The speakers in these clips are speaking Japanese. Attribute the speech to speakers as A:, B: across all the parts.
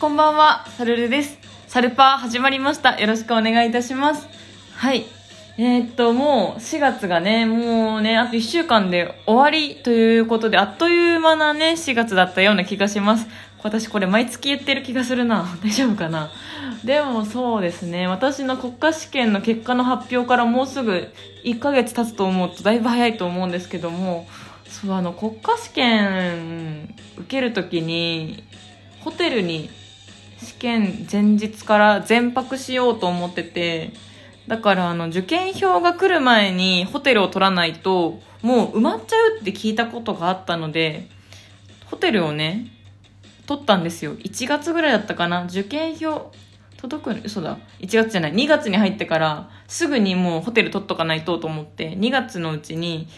A: こんばんは、サルルです。サルパー始まりました。よろしくお願いいたします。はい。えー、っと、もう4月がね、もうね、あと1週間で終わりということで、あっという間なね、4月だったような気がします。私これ毎月言ってる気がするな。大丈夫かな？でもそうですね、私の国家試験の結果の発表からもうすぐ1ヶ月経つと思うとだいぶ早いと思うんですけども、そう、あの、国家試験受けるときに、ホテルに試験前日から全泊しようと思ってて、だからあの受験票が来る前にホテルを取らないともう埋まっちゃうって聞いたことがあったので、ホテルをね、取ったんですよ。1月ぐらいだったかな受験票届く嘘だ。1月じゃない。2月に入ってからすぐにもうホテル取っとかないとと思って2月のうちに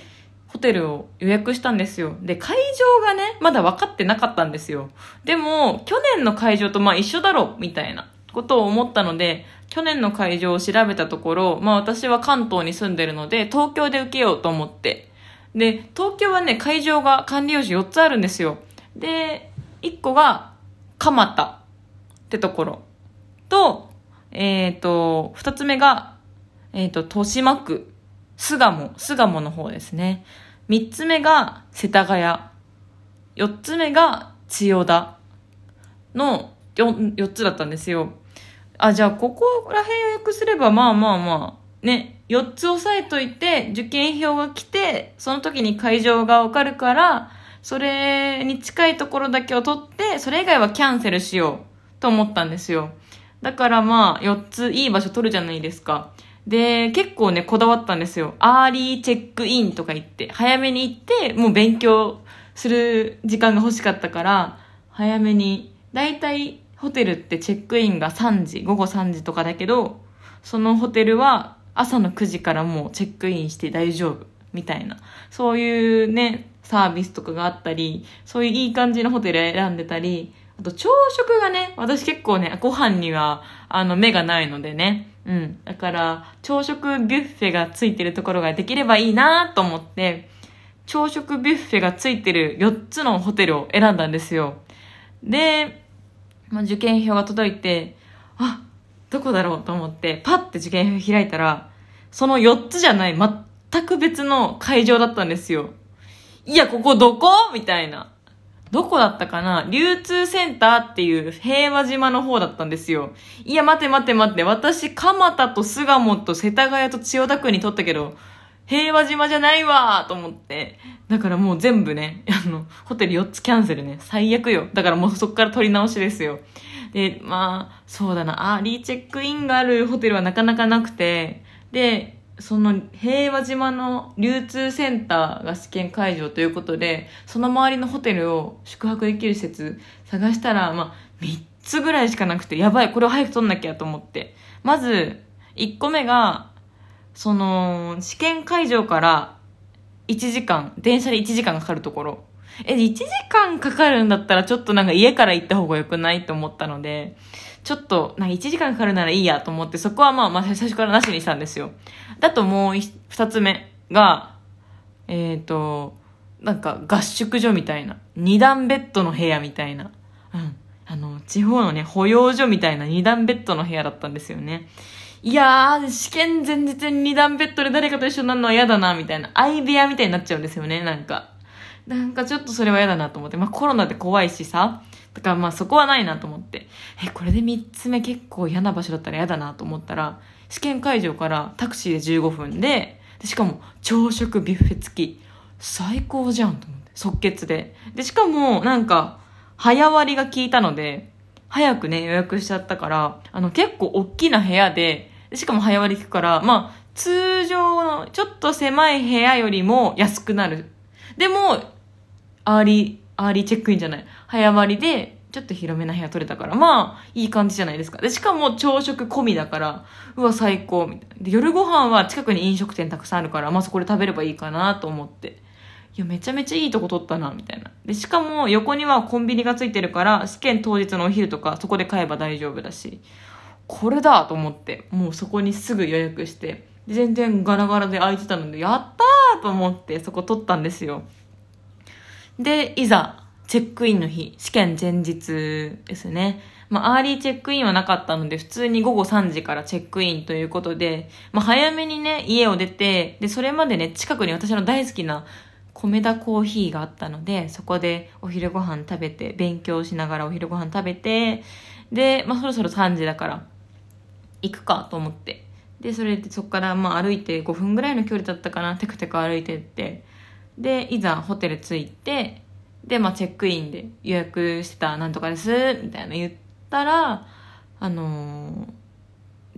A: ホテルを予約したんですよ。で、会場がね、まだ分かってなかったんですよ。でも、去年の会場とまあ一緒だろ、みたいなことを思ったので、去年の会場を調べたところ、まあ私は関東に住んでるので、東京で受けようと思って。で、東京はね、会場が管理用紙4つあるんですよ。で、1個が、蒲田ってところ。と、えっ、と、2つ目が、えっ、と、豊島区。巣鴨、巣鴨の方ですね。三つ目が世田谷。四つ目が千代田の四四つだったんですよ。あ、じゃあここら辺予約すればまあまあまあ、ね、四つ押さえといて、受験票が来て、その時に会場がわかるから、それに近いところだけを取って、それ以外はキャンセルしようと思ったんですよ。だからまあ、四ついい場所取るじゃないですか。で、結構ね、こだわったんですよ。アーリーチェックインとか言って、早めに行って、もう勉強する時間が欲しかったから、早めに、だいたいホテルってチェックインが3時、午後3時とかだけど、そのホテルは朝の9時からもうチェックインして大丈夫、みたいな。そういうね、サービスとかがあったり、そういういい感じのホテル選んでたり、あと朝食がね、私結構ね、ご飯には、あの、目がないのでね。うん。だから、朝食ビュッフェがついてるところができればいいなと思って、朝食ビュッフェがついてる4つのホテルを選んだんですよ。で、まあ、受験票が届いて、あ、どこだろうと思って、パッて受験票開いたら、その4つじゃない全く別の会場だったんですよ。いや、ここどこ？みたいな。どこだったかな？流通センターっていう平和島の方だったんですよ。いや、待て待て待て。私、蒲田と巣鴨と世田谷と千代田区に取ったけど、平和島じゃないわーと思って。だからもう全部ね、あの、ホテル4つキャンセルね。最悪よ。だからもうそっから取り直しですよ。で、まあ、そうだな。アーリーチェックインがあるホテルはなかなかなくて、で、その平和島の流通センターが試験会場ということで、その周りのホテルを宿泊できる施設探したら、まあ、3つぐらいしかなくて、やばい、これを早く取んなきゃと思って。まず、1個目が、その、試験会場から1時間、電車で1時間かかるところ。え、1時間かかるんだったらちょっとなんか家から行った方が良くないと思ったので、ちょっと、なんか1時間かかるならいいやと思って、そこはまあまあ最初からなしにしたんですよ。だともうい二つ目が、えっ、ー、と、なんか合宿所みたいな。二段ベッドの部屋みたいな。うん。あの、地方のね、保養所みたいな二段ベッドの部屋だったんですよね。いやー、試験前日に二段ベッドで誰かと一緒になるのは嫌だな、みたいな。相部屋みたいになっちゃうんですよね、なんか。なんかちょっとそれは嫌だなと思って。まあコロナで怖いしさ。だからまあそこはないなと思って。え、これで三つ目結構嫌な場所だったら嫌だなと思ったら、試験会場からタクシーで15分で、でしかも朝食ビュッフェ付き。最高じゃんと思って。即決で。で、しかもなんか、早割りが効いたので、早くね、予約しちゃったから、あの結構大きな部屋で、しかも早割り効くから、まあ、通常のちょっと狭い部屋よりも安くなる。でも、アーリー、アーリーチェックインじゃない。早割りで、ちょっと広めな部屋取れたから、まあ、いい感じじゃないですか。で、しかも朝食込みだから、うわ、最高、みたいな。で、夜ご飯は近くに飲食店たくさんあるから、まあそこで食べればいいかなと思って。いや、めちゃめちゃいいとこ取ったな、みたいな。で、しかも横にはコンビニがついてるから、試験当日のお昼とかそこで買えば大丈夫だし、これだと思って、もうそこにすぐ予約して、全然ガラガラで空いてたので、やったーと思ってそこ取ったんですよ。で、いざ、チェックインの日、試験前日ですね。まあ、アーリーチェックインはなかったので、普通に午後3時からチェックインということで、まあ、早めにね、家を出て、で、それまでね、近くに私の大好きなコメダコーヒーがあったので、そこでお昼ご飯食べて、勉強しながらお昼ご飯食べて、で、まあ、そろそろ3時だから、行くかと思って。で、それでそこからまあ歩いて5分ぐらいの距離だったかな、テクテク歩いてって、で、いざホテル着いて、で、まあチェックインで予約してたなんとかです、みたいな言ったら、あの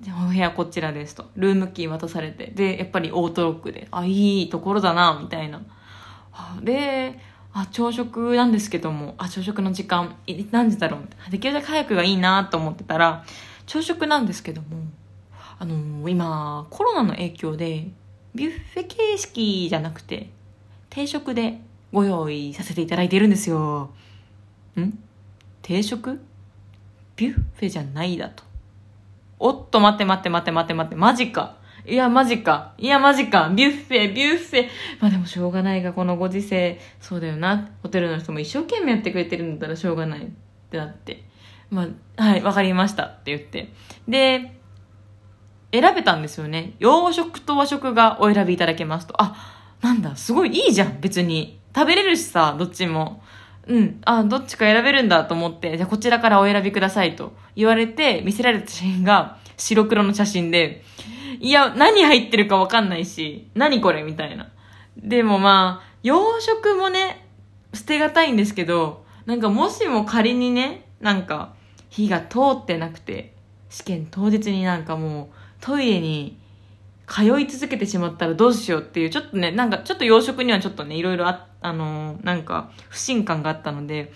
A: ー、お部屋こちらですと。ルームキー渡されて。で、やっぱりオートロックで、あ、いいところだな、みたいな。で、あ、朝食なんですけども、あ、朝食の時間、何時だろうできるだけ早くがいいなと思ってたら、朝食なんですけども、あのー、今、コロナの影響で、ビュッフェ形式じゃなくて、定食でご用意させていただいているんですよ。ん？定食？ビュッフェじゃないだと。おっと、待って待って待って待って待って、マジか。いや、マジか。いや、マジか。ビュッフェ、ビュッフェ。まあでもしょうがないが、このご時世。そうだよな。ホテルの人も一生懸命やってくれてるんだったらしょうがない。ってなって。まあ、はい、わかりました。って言って。で、選べたんですよね。洋食と和食がお選びいただけますと。あ、なんだ、すごいいいじゃん、別に。食べれるしさ、どっちも。うん。あ、どっちか選べるんだと思って、じゃあこちらからお選びくださいと言われて、見せられた写真が白黒の写真で、いや、何入ってるかわかんないし、何これみたいな。でもまあ、洋食もね、捨てがたいんですけど、なんかもしも仮にね、なんか、火が通ってなくて、試験当日になんかもう、トイレに通い続けてしまったらどうしようっていう、ちょっとね、なんかちょっと洋食にはちょっとね、いろいろあ、あのー、なんか不信感があったので、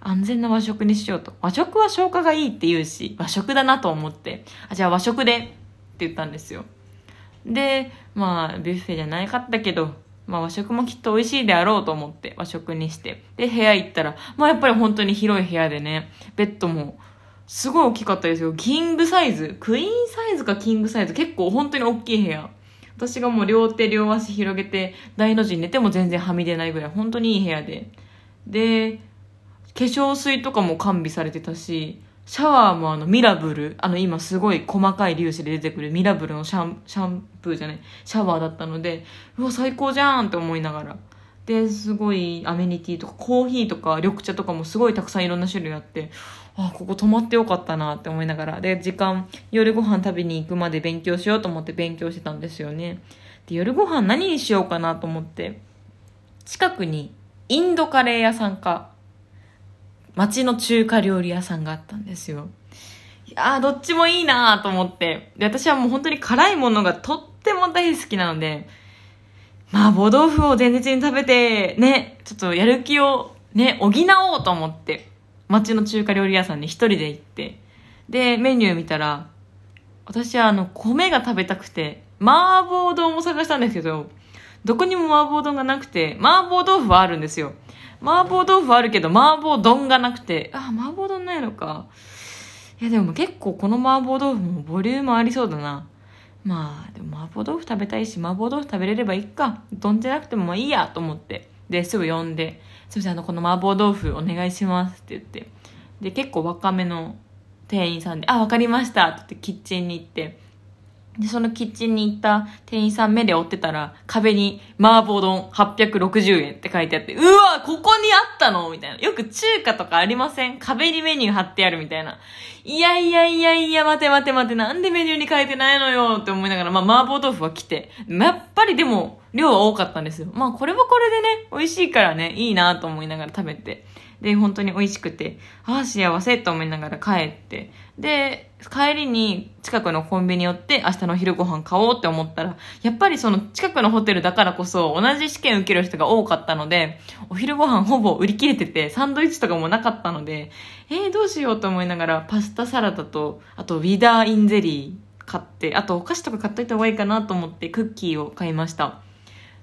A: 安全な和食にしようと。和食は消化がいいって言うし、和食だなと思って、あ、じゃあ和食でって言ったんですよ。で、まあ、ビュッフェじゃないかったけど、まあ和食もきっと美味しいであろうと思って和食にして。で、部屋行ったら、まあやっぱり本当に広い部屋でね、ベッドもすごい大きかったですよ。キングサイズ。クイーンサズかキングサイズ。結構本当に大きい部屋。私がもう両手両足広げて大の字に寝ても全然はみ出ないぐらい本当にいい部屋で。で、化粧水とかも完備されてたし、シャワーもあのミラブル、あの今すごい細かい粒子で出てくるミラブルのシャンシャンプーじゃない、シャワーだったので、うわ、最高じゃんって思いながら。で、すごいアメニティとかコーヒーとか緑茶とかもすごいたくさんいろんな種類あって、あ、ここ泊まってよかったなって思いながら。で、時間、夜ご飯食べに行くまで勉強しようと思って勉強してたんですよね。で、夜ご飯何にしようかなと思って、近くにインドカレー屋さんか、町の中華料理屋さんがあったんですよ。いやー、どっちもいいなーと思って。で、私はもう本当に辛いものがとっても大好きなので、麻婆豆腐を前日に食べて、ね、ちょっとやる気をね、補おうと思って、町の中華料理屋さんに一人で行って、で、メニュー見たら、私はあの、米が食べたくて、麻婆丼を探したんですけど、どこにも麻婆丼がなくて、麻婆豆腐はあるんですよ。麻婆豆腐はあるけど、麻婆丼がなくて、あ、麻婆丼ないのか。いやでも結構この麻婆豆腐もボリュームありそうだな。まあ、でも麻婆豆腐食べたいし、麻婆豆腐食べれればいいか。丼じゃなくてもいいやと思って。で、すぐ呼んで、すいません、あの、この麻婆豆腐お願いしますって言って。で、結構若めの店員さんで、あ、わかりましたって言ってキッチンに行って、で、そのキッチンに行った店員さん目で追ってたら、壁に麻婆丼860円って書いてあって、うわここにあったのみたいな。よく中華とかありません？壁にメニュー貼ってあるみたいな。いやいやいやいや、待て待て待て、なんでメニューに書いてないのよって思いながら、まあ麻婆豆腐は来て。やっぱりでも、量は多かったんですよ。まあこれはこれでね、美味しいからね、いいなと思いながら食べて。で、本当に美味しくて、ああ、幸せと思いながら帰って。で、帰りに近くのコンビニ寄って明日の昼ご飯買おうって思ったら、やっぱりその近くのホテルだからこそ同じ試験受ける人が多かったので、お昼ご飯ほぼ売り切れてて、サンドイッチとかもなかったので、えー、どうしようと思いながら、パスタサラダと、あとウィダーインゼリー買って、あとお菓子とか買っといた方がいいかなと思ってクッキーを買いました。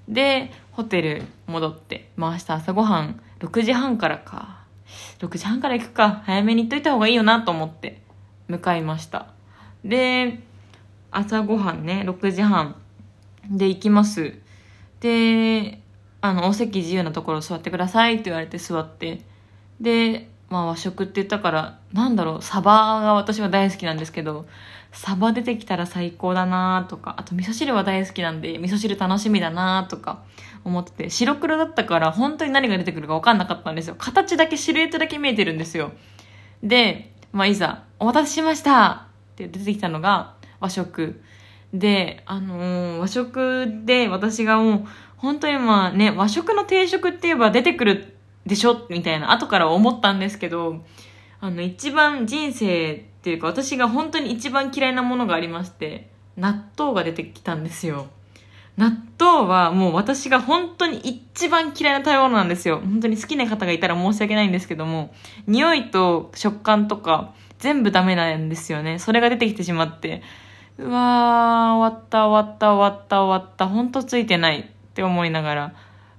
A: で、ホテル戻って、まあ明日朝ごはん6時半からか。6時半から行くか。早めに行っといた方がいいよなと思って向かいました。で、朝ごはんね、6時半で行きます。で、あの、お席自由なところ座ってくださいって言われて座って。で、まあ和食って言ったから、なんだろう、サバが私は大好きなんですけど、サバ出てきたら最高だなとか、あと味噌汁は大好きなんで、味噌汁楽しみだなとか思ってて、白黒だったから本当に何が出てくるか分かんなかったんですよ。形だけ、シルエットだけ見えてるんですよ。で、まあいざ、お待たせしましたって出てきたのが和食。で、あのー和食で私がもう、本当にまあね、和食の定食って言えば出てくるでしょ？みたいな、後から思ったんですけど、あの、一番人生っていうか、私が本当に一番嫌いなものがありまして、納豆が出てきたんですよ。納豆はもう私が本当に一番嫌いな食べ物なんですよ。本当に好きな方がいたら申し訳ないんですけども、匂いと食感とか全部ダメなんですよね。それが出てきてしまって、うわー、終わった終わった終わった終わった、本当ついてないって思いながら、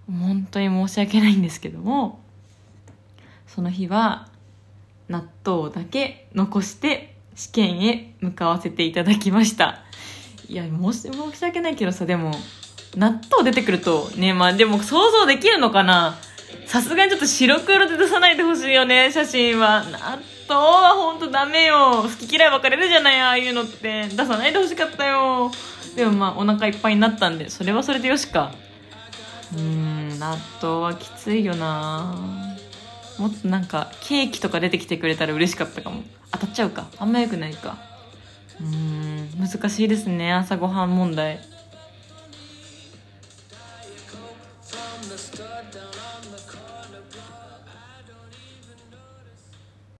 A: 本当に申し訳ないんですけども、その日は納豆だけ残して試験へ向かわせていただきました。いや、申し申し訳ないけどさ、でも、納豆出てくると、ね、まあでも想像できるのかなさすがにちょっと白黒で出さないでほしいよね、写真は。納豆はほんとダメよ。好き嫌い分かれるじゃない、ああいうのって。出さないでほしかったよ。でもまあお腹いっぱいになったんで、それはそれでよしか。うん、納豆はきついよなもっとなんかケーキとか出てきてくれたら嬉しかったかも。当たっちゃうか。あんまよくないか。うん、難しいですね、朝ごはん問題。